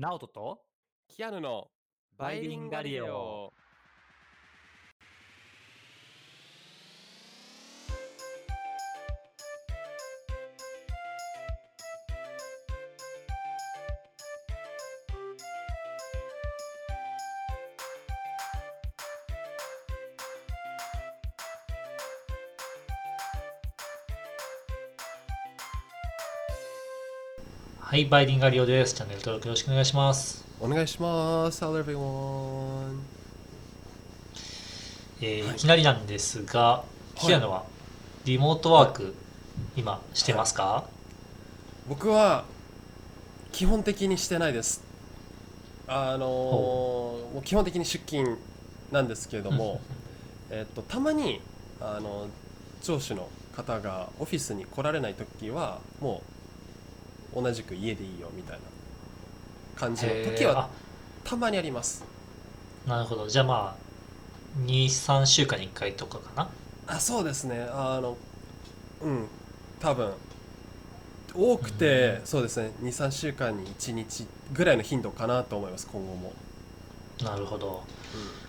ナオトとキアヌのバイリンガリオ。はい、バイリンガリオです。チャンネル登録よろしくお願いします。お願いします。Hello everyone。えーはいい、きなりなんですが、い平野はリモートワーク、今してますか、僕は基本的にしてないです。あのーもう基本的に出勤なんですけれども、えっとたまにあの上司の方がオフィスに来られない時はもう同じく家でいいよみたいな感じの時はたまにあります。あなるほど。じゃあまあ、2、3週間に1回とかかな？あそうですね。あのうん。多分。多くて、うん。そうですね。23週間に1日ぐらいの頻度かなと思います今後も、なるほど。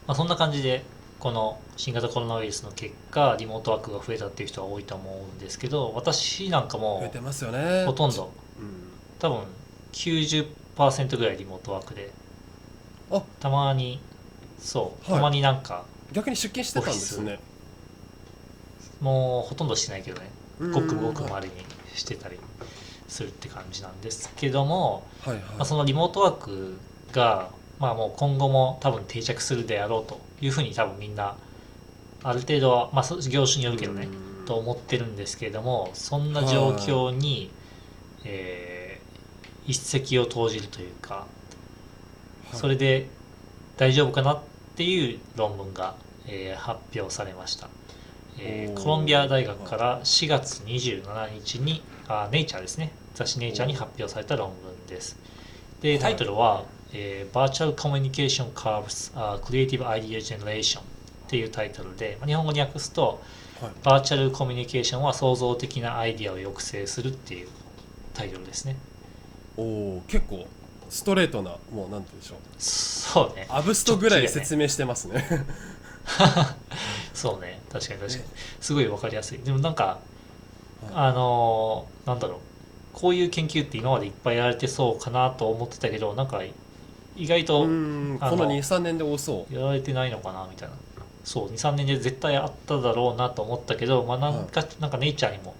まあ、そんな感じで、この新型コロナウイルスの結果、リモートワークが増えたっていう人は多いと思うんですけど、私なんかも増えてますよね。ほとんど、うん多分90%ぐらいリモートワークで、あ。たまに、そう、はい。たまになんか、逆に出勤してたんですね。もうほとんどしてないけどね。うん。ごくごくまれにしてたりするって感じなんですけども、はいはい、まあ、そのリモートワークが、まあ、もう今後も多分定着するであろうというふうに多分みんなある程度は、まあ、業種によるけどねうん。と思ってるんですけれどもそんな状況に、えー一石を投じるというかはい。それで大丈夫かなっていう論文が、えー発表されました、えーコロンビア大学から4月27日にあネイチャーですね。雑誌ネイチャーに発表された論文です。でタイトルは、えー Virtual Communication Curves、uh, Creative Idea Generation っていうタイトルでまあ日本語に訳すとはい。バーチャルコミュニケーションは創造的なアイディアを抑制するっていうタイトルですねおお結構ストレートなもうなんて言うんでしょう。そうね。アブストぐらい説明してますね。そうね確かに確かに。ね。すごい分かりやすい。でもなんかはい。あのーなんだろう。こういう研究って今までいっぱいやられてそうかなと思ってたけどなんか意外うとこの23年で多そう。やられてないのかなみたいな。そう23年で絶対あっただろうなと思ったけど、まあ、なんか、なんかネイチャーにも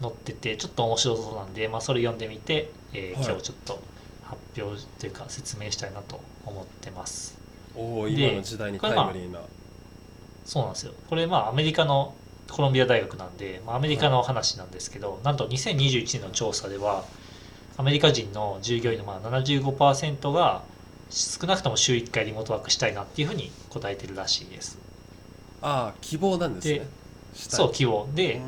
載っててちょっと面白そうなんで、まあ、それ読んでみて、えーはい。今日ちょっと発表というか説明したいなと思ってます。おおで今の時代にタイムリーな。そうなんですよ。これまあアメリカのコロンビア大学なんで、まあ、アメリカの話なんですけど、なんと2021年の調査ではアメリカ人の従業員のまあ75%が少なくとも週1回リモートワークしたいなっていうふうに答えてるらしいです。ああ希望なんですね。そう希望。で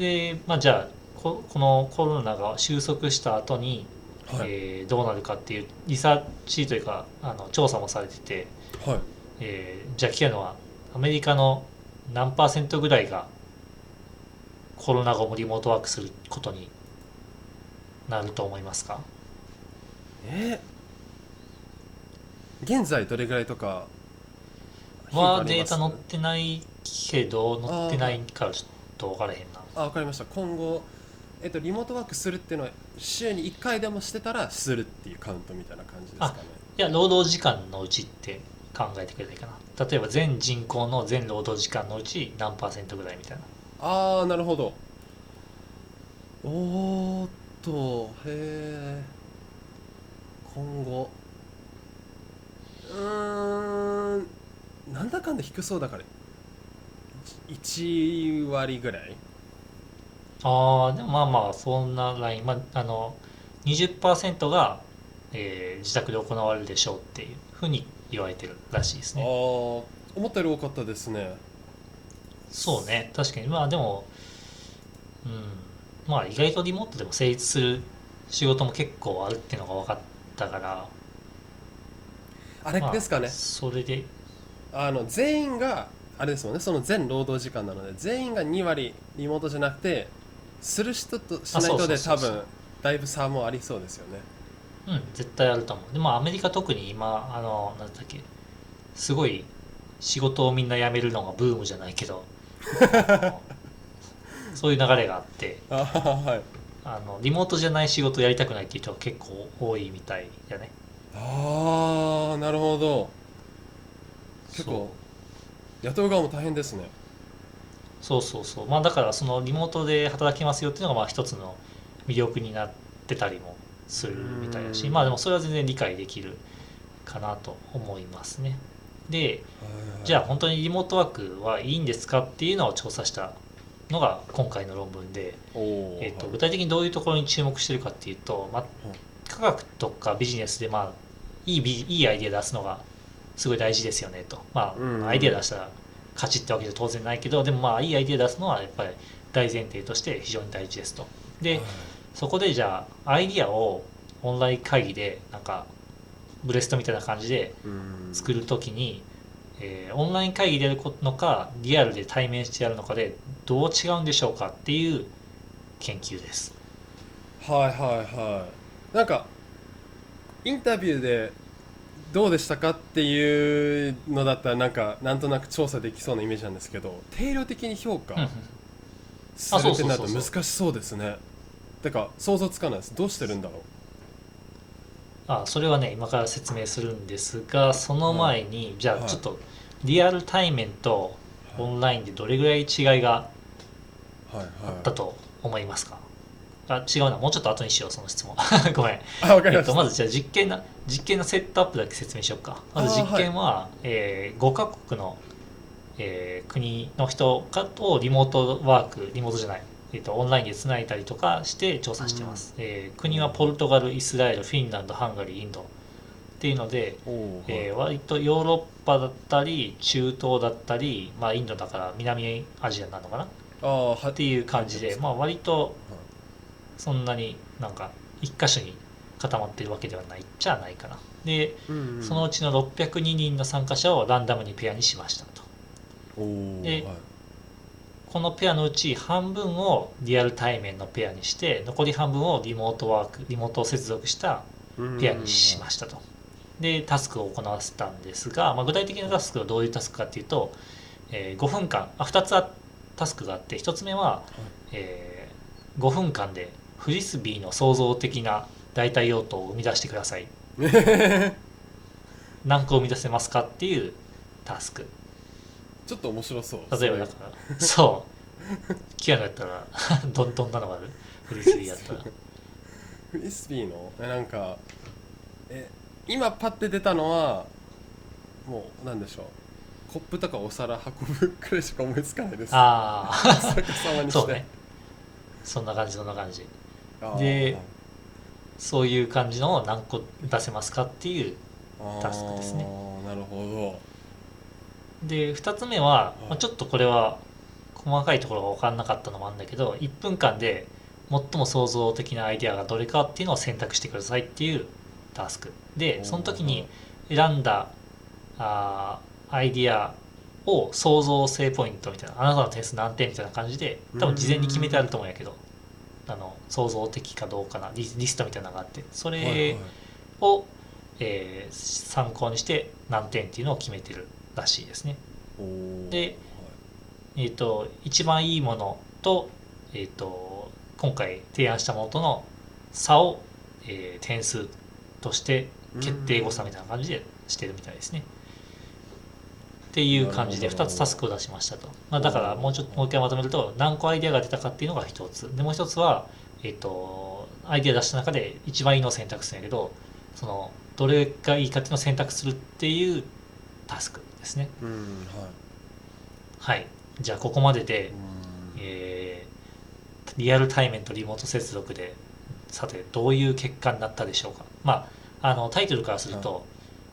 で、まあ、じゃあここのコロナが収束した後に、はい、えーどうなるかっていうリサーチというかあの調査もされてて、はい、えーじゃあキアノはアメリカの何パーセントぐらいがコロナ後もリモートワークすることになると思いますか？え？ー現在どれぐらいとかはデータ載ってないけど載ってないからちょっと分からへん。なあ分かりました。今後えっとリモートワークするっていうのは週に1回でもしてたらするっていうカウントみたいな感じですかね。いや労働時間のうちって考えてくればいいかな。例えば全人口の全労働時間のうち何パーセントぐらいみたいな。ああなるほど。おーっとへえ今後。うーんなんだかんだ低そうだから。1割ぐらいああでもまあまあそんなライン、まあ、あの20%が、えー自宅で行われるでしょうっていうふうに言われてるらしいですああね思ったより多かったですね。そうね確かに。まあでもうんまあ意外とリモートでも成立する仕事も結構あるっていうのが分かったから。あれまあですかね、それで。あの全員があれですもんね。その全労働時間なので全員が2割リモートじゃなくてする人としない人で多分だいぶ差もありそうですよね。うん絶対あると思う。でもアメリカ特に今あのなんだっけすごい仕事をみんな辞めるのがブームじゃないけど そういう流れがあってあはい。あのリモートじゃない仕事やりたくないっていう人が結構多いみたいやね。ああなるほど。結構雇う側も大変ですねそうそうそう。まあだからそのリモートで働きますよっていうのがまあ一つの魅力になってたりもするみたいだしうん。まあでもそれは全然理解できるかなと思いますね。でじゃあ本当にリモートワークはいいんですかっていうのを調査したのが今回の論文で、えっと具体的にどういうところに注目してるかっていうと、まあ、科学とかビジネスでまあいいビいいアイデア出すのがすごい大事ですよねと。まあ、うん。アイデア出したら勝ちってわけじゃ当然ないけどでもまあいいアイデア出すのはやっぱり大前提として非常に大事ですと。でそこでじゃあアイデアをオンライン会議でなんかブレストみたいな感じで作るときに、えーオンライン会議でやるのかリアルで対面してやるのかでどう違うんでしょうかっていう研究です。はいはいはい。なんかインタビューでどうでしたかっていうのだったらなんかなんとなく調査できそうなイメージなんですけど定量的に評価うんうんするってなると難しそうですね。てか想像つかないです。どうしてるんだろあそれはね今から説明するんですがその前に、じゃはい。あちょっとリアル対面とうオンラインでどれぐらい違いがはいはい。あったと思いますか、あ違うな。もうちょっと後にしようその質問。ごめん。あわかりました、えっと、まずじゃあ実験な実験のセットアップだけ説明しようか。まず実験は、え5カ国の、えー国の人かとリモートワークリモートじゃない、えっとオンラインでつないだりとかして調査してます、えー国はポルトガルイスラエルフィンランドハンガリーインド。っていうので、えー割とヨーロッパだったり中東だったり、まあ、インドだから南アジアなのかな。っていう感じで、まあ、割とそんなになんか一箇所に固まってるわけではないっちゃないかな。でうんうん。そのうちの602人の参加者をランダムにペアにしましたと。ではい。このペアのうち半分をリアル対面のペアにして残り半分をリモートワークリモートを接続したペアにしましたと。でタスクを行わせたんですが、まあ、具体的なタスクはどういうタスクかっていうと、えー5分間あ2つあタスクがあって1つ目は、えー5分間でフリスビーの創造的な代替用途を生み出してください。何個生み出せますかっていうタスク。ちょっと面白そう。例えばだから。そう。キアノやったら どんどんなのがある？フリスビーやったら。フリスビーの？えなんかえ今パッて出たのはもうなんでしょう。コップとかお皿運ぶくらいしか思いつかないです。ああ そうね。そんな感じそんな感じでそういう感じのを何個出せますかっていうタスクですね。なるほで2つ目は、まあ、ちょっとこれは細かいところが分からなかったのもあるんだけど1分間で最も創造的なアイデアがどれかっていうのを選択してくださいっていうタスク。でその時に選んだあーアイデアを創造性ポイントみたいなあなたの点数何点みたいな感じで多分事前に決めてあると思うんやけどあの創造的かどうかなリリストみたいなのがあってそどはいはいれを、えー参考にして何点っていうのを決めてるらしいですね。でえー、と一番いいものと,、えー、と今回提案したものとの差を、えー点数として決定誤差みたいな感じでしてるみたいですね。っていう感じでなるほど2つタスクを出しましたと。まあ、だからもうちょっともう一回まとめると何個アイデアが出たかっていうのが1つ。でもう1つは、えっ、とアイデア出した中で一番いいのを選択するんやけどそのどれがいいかっていうのを選択するっていうタスクですね。うんはいはい。じゃあここまでで、うんえーリアル対面とリモート接続でさてどういう結果になったでしょうかまああのタイトルからすると、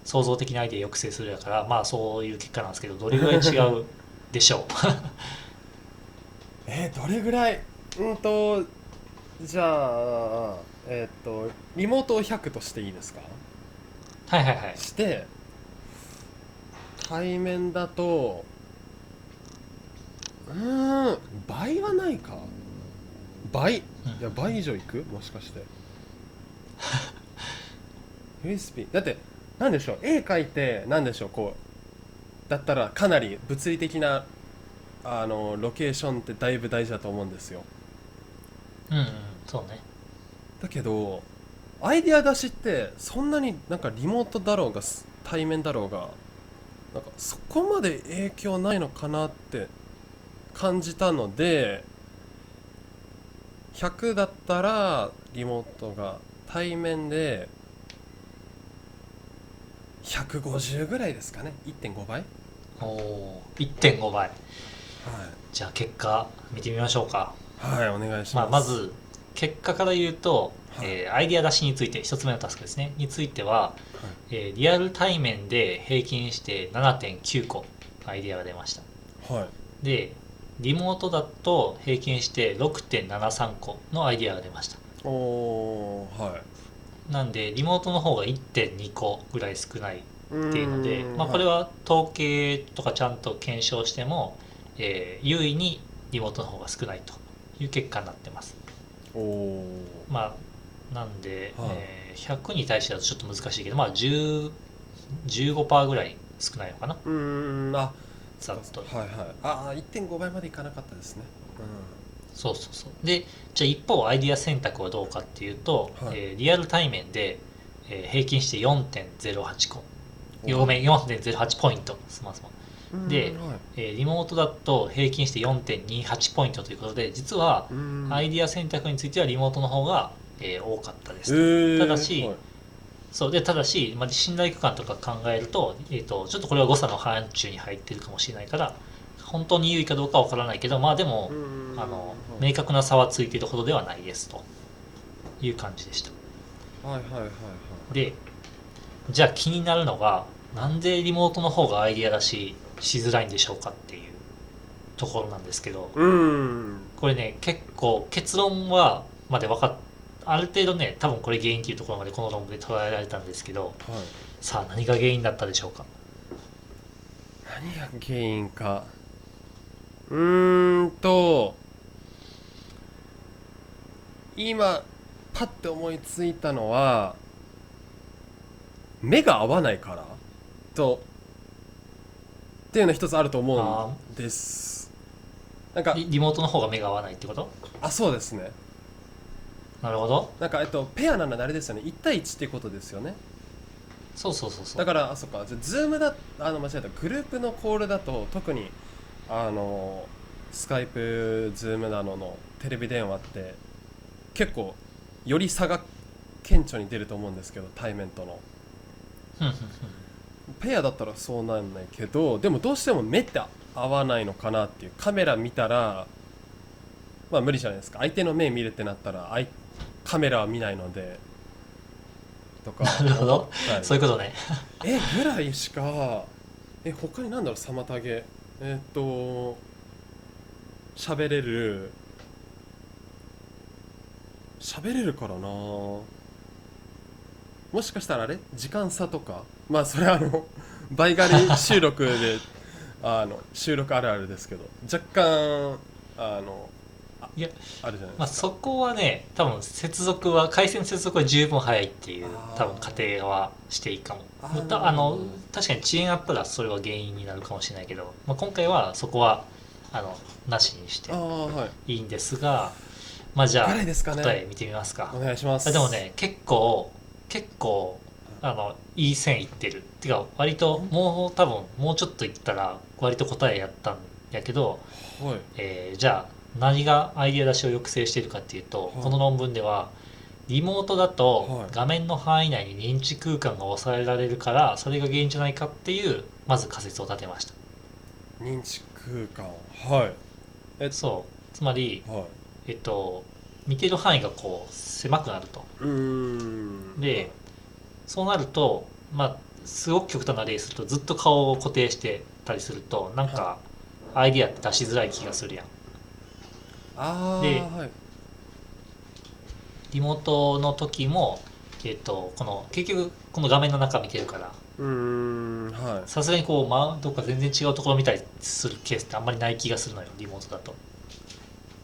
創造的なアイデア抑制するやからまあそういう結果なんですけどどれぐらい違うでしょう？えーどれぐらい？うんとじゃあえっ、とリモートを100としていいですか？はいはいはい。して対面だとうーん倍はないか？倍？いうん。や倍以上いく？もしかして。USB だってなんでしょう？絵描いてなんでしょう？こうだったらかなり物理的なあのロケーションってだいぶ大事だと思うんですよ。うんうんそうね。だけどアイデア出しってそんなになんかリモートだろうがす対面だろうがなんかそこまで影響ないのかなって感じたので100だったらリモートが対面で150ぐらいですかね。1.5倍。おおー1.5倍。はじゃあ結果見てみましょうか。い、はい、お願いします、まあ、まず結果から言うと、はい。えーアイデア出しについて1つ目のタスクですね。については、えーリアル対面で平均して7.9個アイデアが出ました。はい。でリモートだと平均して6.73個のアイデアが出ました。おーはいなんでリモートの方が1.2個ぐらい少ないっていうので、まあ、これは統計とかちゃんと検証しても、えー優位にリモートの方が少ないという結果になってます。おおまあなんで、はい。えー100に対してだとちょっと難しいけどまあ10 15%ぐらい少ないのかな。うーん。あざっと。はいはい。ああ1.5倍までいかなかったですねそうそうそう。でじゃあ一方アイディア選択はどうかっていうと、はい。えーリアル対面で、えー平均して4.08個。うんごめん4.08ポイント。すみません。うんでえーリモートだと平均して4.28ポイントということで実はうん。アイディア選択についてはリモートの方が、えー多かったです。えと、ー。ただしはい。そう。でただし、まあ、信頼区間とか考えると,、えー、とちょっとこれは誤差の範疇に入ってるかもしれないから本当に優位かどうかは分からないけどまあでも、うん。あのはい明確な差はついているほどではないですと。いう感じでした。はいはいはいはい。でじゃあ気になるのがなんでリモートの方がアイディア出ししづらいんでしょうかっていうところなんですけどうん。これね結構結論はまで分かっある程度ね多分これ原因っていうところまでこの論文で捉えられたんですけどはい。さあ何が原因だったでしょうか？何が原因かうーんと今パッて思いついたのは目が合わないからとっていうの一つあると思うんです。なんかリリモートの方が目が合わないってこと？あそうですね。なるほど。なんかえっとペアなのあれですよね？1対1っていうことですよね？そうそうそうそう。だからあそっか。じゃあズームだあの間違えた。グループのコールだと特にあのスカイプズームなののテレビ電話って結構より差が顕著に出ると思うんですけど対面との。ペアだったらそうなんないけどでもどうしても目って合わないのかなっていう。カメラ見たらまあ無理じゃないですか。相手の目見るってなったらあいカメラは見ないのでとか。なるほど。そういうことね。えぐらいしかえ他に何だろう妨げえーっと喋れる喋れるからな。もしかしたらあれ？時間差とか？まあそれはあの 倍狩り収録であの収録あるあるですけど若干あのあいやあるじゃないまあ、そこはね多分接続は回線接続は十分早いっていう多分仮定はしていいかも。ああの確かに遅延あったらそれは原因になるかもしれないけど、まあ、今回はそこはあのなしにしてい。いいんですがまあじゃあね。答え見てみますか。お願いします。あでもね結構結構あのいい線いってる。てか割ともう多分もうちょっといったら割と答えやったんやけどはい。えーじゃあ何がアイデア出しを抑制しているかっていうと、はい。この論文ではリモートだとはい。画面の範囲内に認知空間が抑えられるからそれが原因じゃないかっていうまず仮説を立てました。認知空間はい。えそう。つまりはい。えっと見てる範囲がこう狭くなると。うーん。でそうなるとまあすごく極端な例するとずっと顔を固定してたりするとなんかアイデアって出しづらい気がするやんではい。リモートの時も、えっとこの結局この画面の中見てるからさすがにこう、ま、どっか全然違うところ見たりするケースってあんまりない気がするのよリモートだと。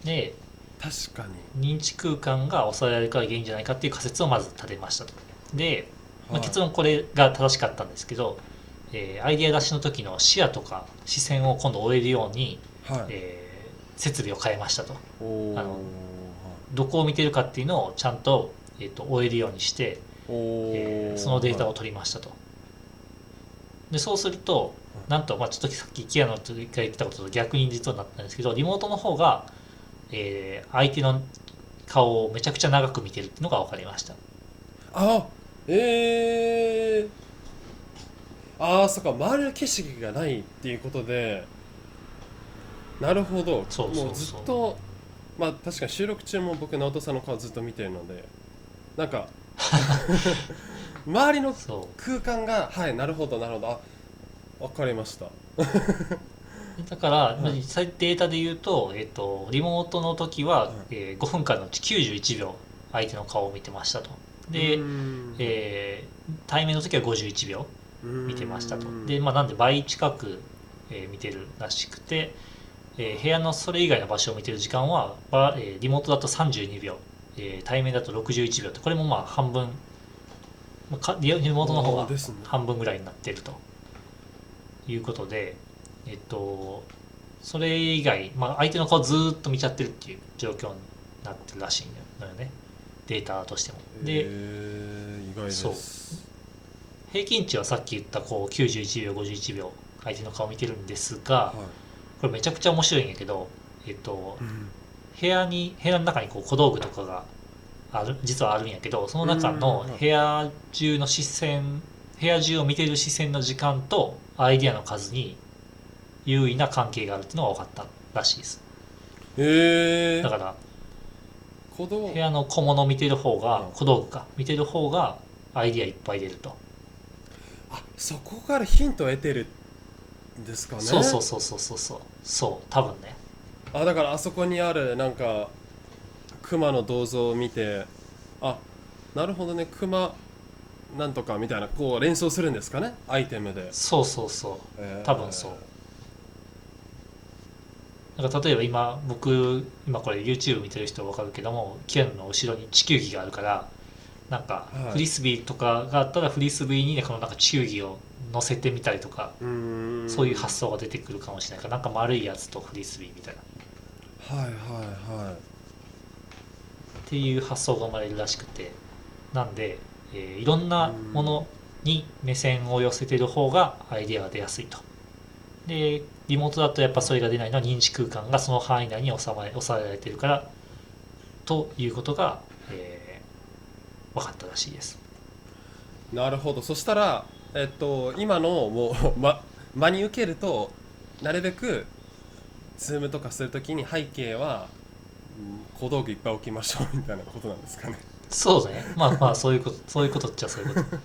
で確かに。認知空間が抑えられるから原因じゃないかっていう仮説をまず立てましたと。でまあ、結論これが正しかったんですけど、えーアイデア出しの時の視野とか視線を今度追えるように、はい。えー設備を変えましたと。あのどこを見てるかっていうのをちゃんと,、えー、と追えるようにして、えーそのデータを取りましたと。でそうするとうん。なんと、まあ、ちょっとさっきキアノが言ってたことと逆に実はなったんですけどリモートの方が、えー相手の顔をめちゃくちゃ長く見てるっていうのが分かりました。あえー、ああそっか周りの景色がないっていうことでなるほど。そうそうそう。もうずっとまあ確かに収録中も僕直人さんの顔ずっと見てるのでなんか 周りのそう。空間がはいなるほどなるほど。あわかりました。だから、うん実際データで言うと,、えー、とリモートの時は、うんえー5分間のうち91秒相手の顔を見てましたと。で、えー対面の時は51秒見てましたと。うん。で、まあ、なんで倍近く、えー見てるらしくて、えー部屋のそれ以外の場所を見てる時間は、ばえーリモートだと32秒、えー対面だと61秒ってこれもまあ半分まあかリリモートの方が半分ぐらいになってるということでえっとそれ以外、まあ、相手の顔ずーっと見ちゃってるっていう状況になってるらしいのよね。データとしても。で、えー、意外です。平均値はさっき言ったこう91秒51秒相手の顔見てるんですがはいこれめちゃくちゃ面白いんやけど、えっと、うん部屋に部屋の中にこう小道具とかがある実はあるんやけどその中のうん部屋中の視線部屋中を見てる視線の時間とアイデアの数に優位な関係があるっていうのが分かったらしいです。えー、だから部屋の小物見てる方がうん。小道具か。見てる方がアイデアいっぱい出ると。あそこからヒントを得てるんですかね。そうそうそうそうそうそうそう多分ね。あだからあそこにあるなんか熊の銅像を見てあなるほどね熊なんとかみたいなこう連想するんですかねアイテムで、そうそうそうえー。多分そう。なんか例えば今僕今これ YouTube 見てる人分かるけどもキアヌの後ろに地球儀があるからなんかはい。フリスビーとかがあったらフリスビーにねこのなんか地球儀を乗せてみたりとかそういう発想が出てくるかもしれないからなんか丸いやつとフリスビーみたいな。はいはいはい。っていう発想が生まれるらしくて。なんで、えーいろんなものに目線を寄せてる方がアイデアが出やすいと。でリモートだとやっぱそれが出ないのは認知空間がその範囲内に収まれ抑えられてるからということが、えー分かったらしいです。なるほど。そしたらえっと今のもう、ま、真に受けるとなるべくズームとかするときに背景はうん小道具いっぱい置きましょう みたいなことなんですかね。そうね。まあまあそういうことそういうことっちゃそういうこと。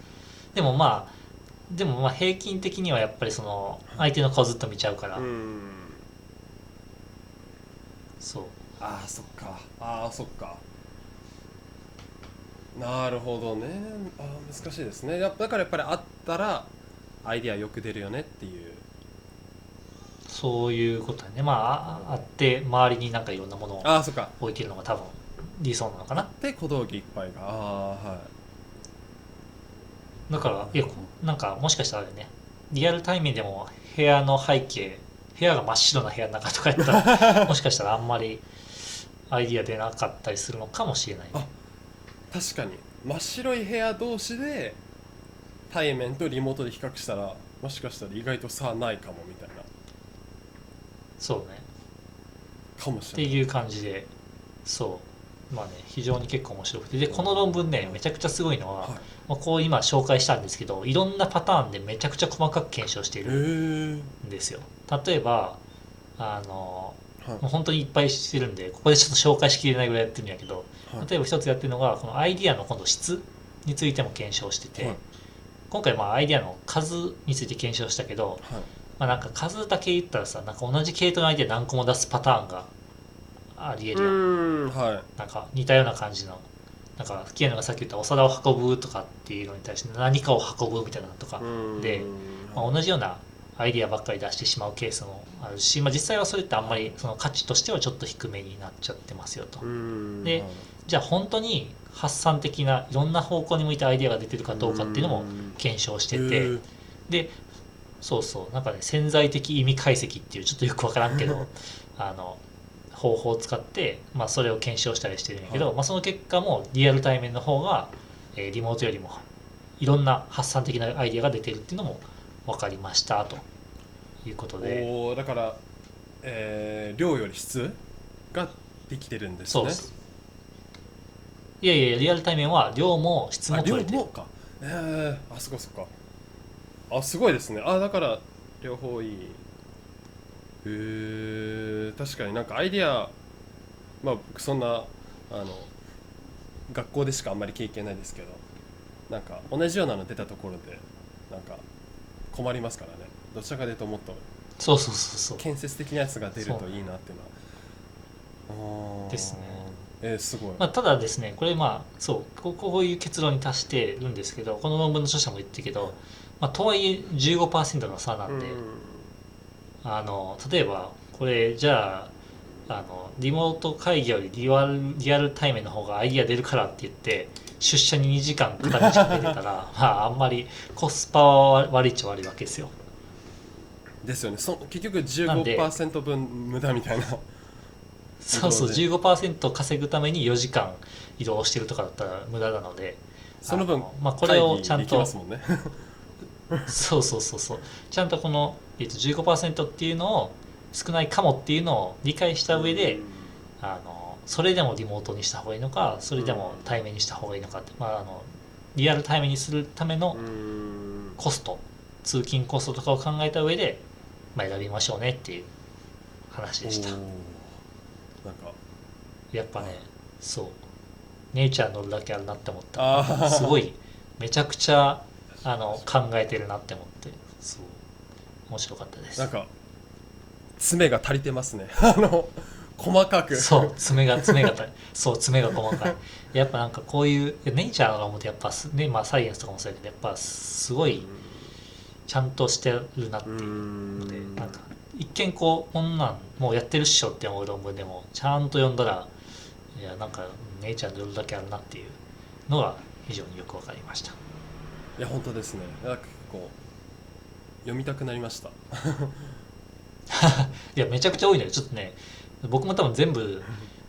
でもまあでもまあ平均的にはやっぱりその相手の顔ずっと見ちゃうから、うん。そう。ああそっか。ああそっかなるほどね。あー難しいですね。やっぱだからやっぱりあったらアイディアよく出るよねっていう。そういうことだね。まあああって周りになんかいろんなものをああそっか。置いてるのが多分理想なのかな。で小道具いっぱいが。ああはい。だからいやこなんかもしかしたらね。リアルタイムでも部屋の背景部屋が真っ白な部屋の中とかやったら もしかしたらあんまりアイディア出なかったりするのかもしれないあ確かに。真っ白い部屋同士で対面とリモートで比較したらもしかしたら意外と差ないかもみたいな。そうね。かもしれない。っていう感じでそう。まあね非常に結構面白くて。でこの論文ねめちゃくちゃすごいのは、はい。まあ、こう今紹介したんですけどいろんなパターンでめちゃくちゃ細かく検証していへるえんですよ。例えばあのはいもう本当にいっぱいしてるんでここでちょっと紹介しきれないぐらいやってるんやけどはい。例えば一つやってるのがこのアイディアの今度質についても検証してて、はい。今回まあアイディアの数について検証したけど、はい。まあ、なんか数だけ言ったらさなんか同じ系統のアイディア何個も出すパターンがありえうるやん。はい。なんか似たような感じの。なんか吹きのがさっき言ったお皿を運ぶとかっていうのに対して何かを運ぶみたいなのとか、でまあ、同じようなアイディアばっかり出してしまうケースもあるし、まあ、実際はそれってあんまりその価値としてはちょっと低めになっちゃってますよと。ではいじゃあ本当に発散的ないろんな方向に向いたアイデアが出てるかどうかっていうのもん検証してて。でそうそうなんかね潜在的意味解析っていうちょっとよくわからんけど あの方法を使って、まあ、それを検証したりしてるんやけど、はい。まあ、その結果もリアル対面の方が、えーリモートよりもいろんな発散的なアイデアが出てるっていうのも分かりましたということで。おーだから、えー量より質ができてるんですね。そうです。いやいやリアル対面は量も質もあ取れてる。か。えー、あそこそっか。あすごいですね。あだから両方いい。へー確かに。なんかアイディアまあ僕そんなあの学校でしかあんまり経験ないですけど。なんか同じようなの出たところでなんか困りますからね。どちらかというともっとそうそうそうそう。建設的なやつが出るといいなっていうのは。ですね。えー、すごい、まあ、ただですねこれまあそうこうこういう結論に達してるんですけどこの論文の著者も言ってるけど、まあ、とはいえ15%の差なんで、あの例えばこれじゃああのリモート会議よりリアルリアル対面の方がアイディア出るからって言って出社に2時間片道かけてたら まああんまりコスパは悪いっちゃ悪いわけですよ。ですよね。そ結局なんで15%分無駄みたいな。そうそう移動15%稼ぐために4時間移動してるとかだったら無駄なのでその分あまあ、これをちゃんと そうそうそうそう。ちゃんとこの、えっと、15%っていうのを少ないかもっていうのを理解した上で、あのそれでもリモートにした方がいいのかそれでも対面にした方がいいのかって、まあ、あのリアル対面にするためのうん。コスト通勤コストとかを考えた上で、まあ、選びましょうねっていう話でした。なんか。やっぱねそう。ネイチャー乗るだけあるなって思った。すごいめちゃくちゃあの考えてるなって思って。そう。面白かったです。なんか爪が足りてますね。あの細かく。そう爪が爪がたそう爪が細かい。やっぱなんかこういうネイチャーのがもってやっぱすねまあサイエンスとかもそうやけどやっぱすごいちゃんとしてるなってういう。んのでなんか一見こうこんなんもうやってるっしょって思う論文でもちゃんと読んだらいやなんかネイチャーでどれだけあるなっていうのが非常によくわかりました。いや本当ですね。なんか結構読みたくなりました。いやめちゃくちゃ多いのよ。ちょっとね僕も多分全部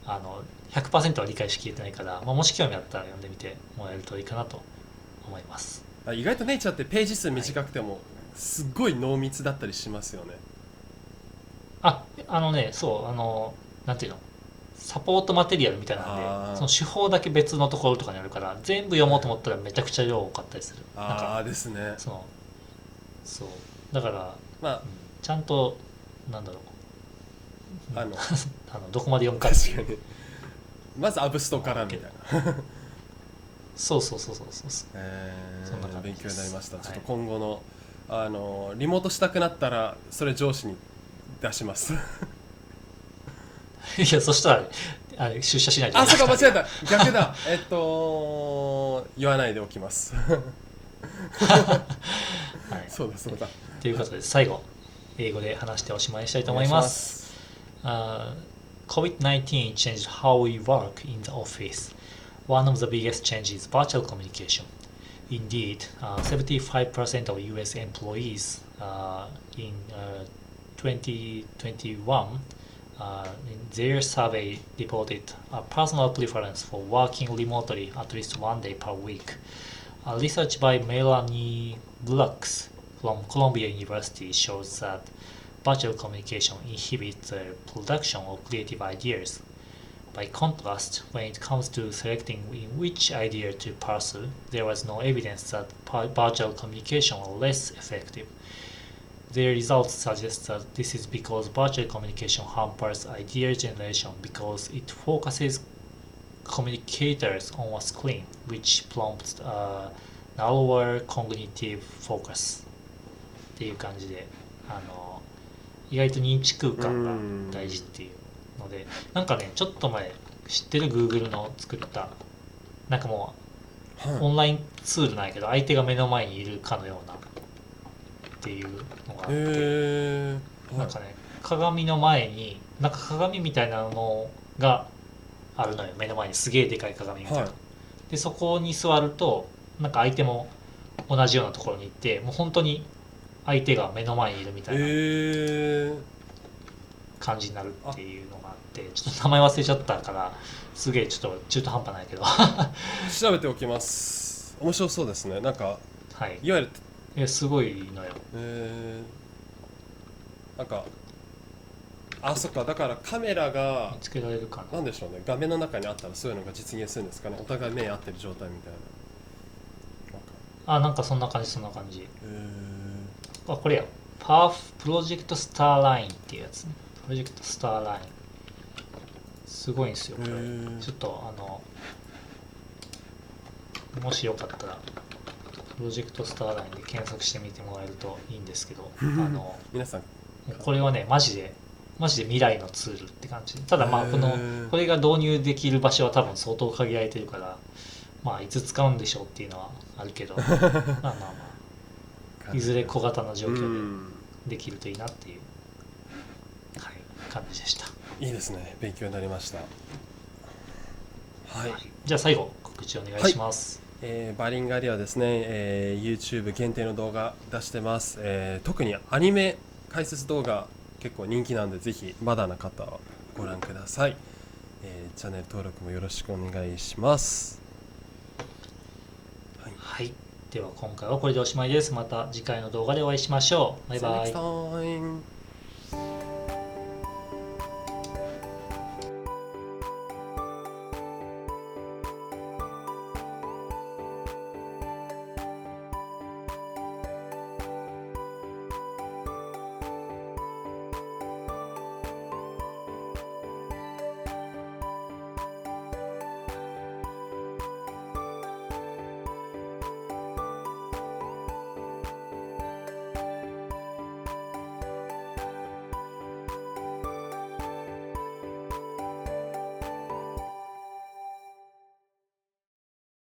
あの100%は理解しきれてないから、まあ、もし興味あったら読んでみてもらえるといいかなと思います。あ意外とネイチャーってページ数短くてもすっごい濃密だったりしますよね。ああのねそうあのなんていうの？サポートマテリアルみたいなんでその手法だけ別のところとかにあるから全部読もうと思ったらめちゃくちゃ量多かったりする。ああですね。そのそう。だから、まうん。ちゃんとなんだろうああの あのどこまで読むか。確かに。まずアブストからみたいな。そうそうそうそうそうそう。えそんなー勉感じです。強になりました、はい。ちょっと今後のあのリモートしたくなったらそれ上司に出します。いやそしたらあれ出社しないと。あそうか間違えた。逆だ。えっと言わないでおきます。はい、そうだそうだ。ということで最後英語で話しておしまいにしたいと思います。Uh, COVID-19 changed how we work in the office. One of the biggest changes is virtual communication. Indeed, uh, 75% of US employees uh, in uh, 2021 uh, in their survey reported a personal preference for working remotely at least one day per week. A research by Melanie Lux from Columbia University shows that virtual communication inhibits the production of creative ideas. By contrast, when it comes to selecting in which idea to pursue, there was no evidence that par- virtual communication was less effective. Their results suggest that this is because virtual communication hampers idea generation because it focuses communicators on a screen, which prompts a narrower cognitive focus. っていう感じで、あの 意外と認知空間が大事っていうので、なんかね、ちょっと前知ってる？Google の作った、なんかもうはい。オンラインツールなんやけど、相手が目の前にいるかのようなっていうのがあって、なんかね、鏡の前に、なんか鏡みたいなのがあるのよ、目の前にすげえでかい鏡みたいな。はい。でそこに座るとなんか相手も同じようなところに行ってもう本当に相手が目の前にいるみたいなえー、感じになるっていうのがあってちょっと名前忘れちゃったからすげえちょっと中途半端ないけど。は 調べておきます。面白そうですね。なんかい。いわゆるいやすごいのよ。えー、なんかあそっか。だからカメラが見つけられるかな。なんでしょうね。画面の中にあったらそういうのが実現するんですかね。お互い目合ってる状態みたいな。あなんかそんな感じそんな感じ。えあこれや。パーフプロジェクトスターラインっていうやつね。プロジェクトスターラインすごいんですよこれ。ちょっとあのもしよかったらプロジェクトスターラインで検索してみてもらえるといいんですけどあの皆さん。これはねマジでマジで未来のツールって感じ。ただまあこのこれが導入できる場所は多分相当限られてるからまあいつ使うんでしょうっていうのはあるけど。まあまあまあいずれ小型の状う況ん。でできるといいなっていう、はい、感じでした、いいですね。勉強になりました。はい、はい。じゃあ最後告知お願いします、えーバリンガリはですね、えー YouTube 限定の動画出してます、えー特にアニメ解説動画結構人気なんでぜひまだな方はご覧ください、えーチャンネル登録もよろしくお願いします。はい。はい、では今回はこれでおしまいです。また次回の動画でお会いしましょう。バイバイ。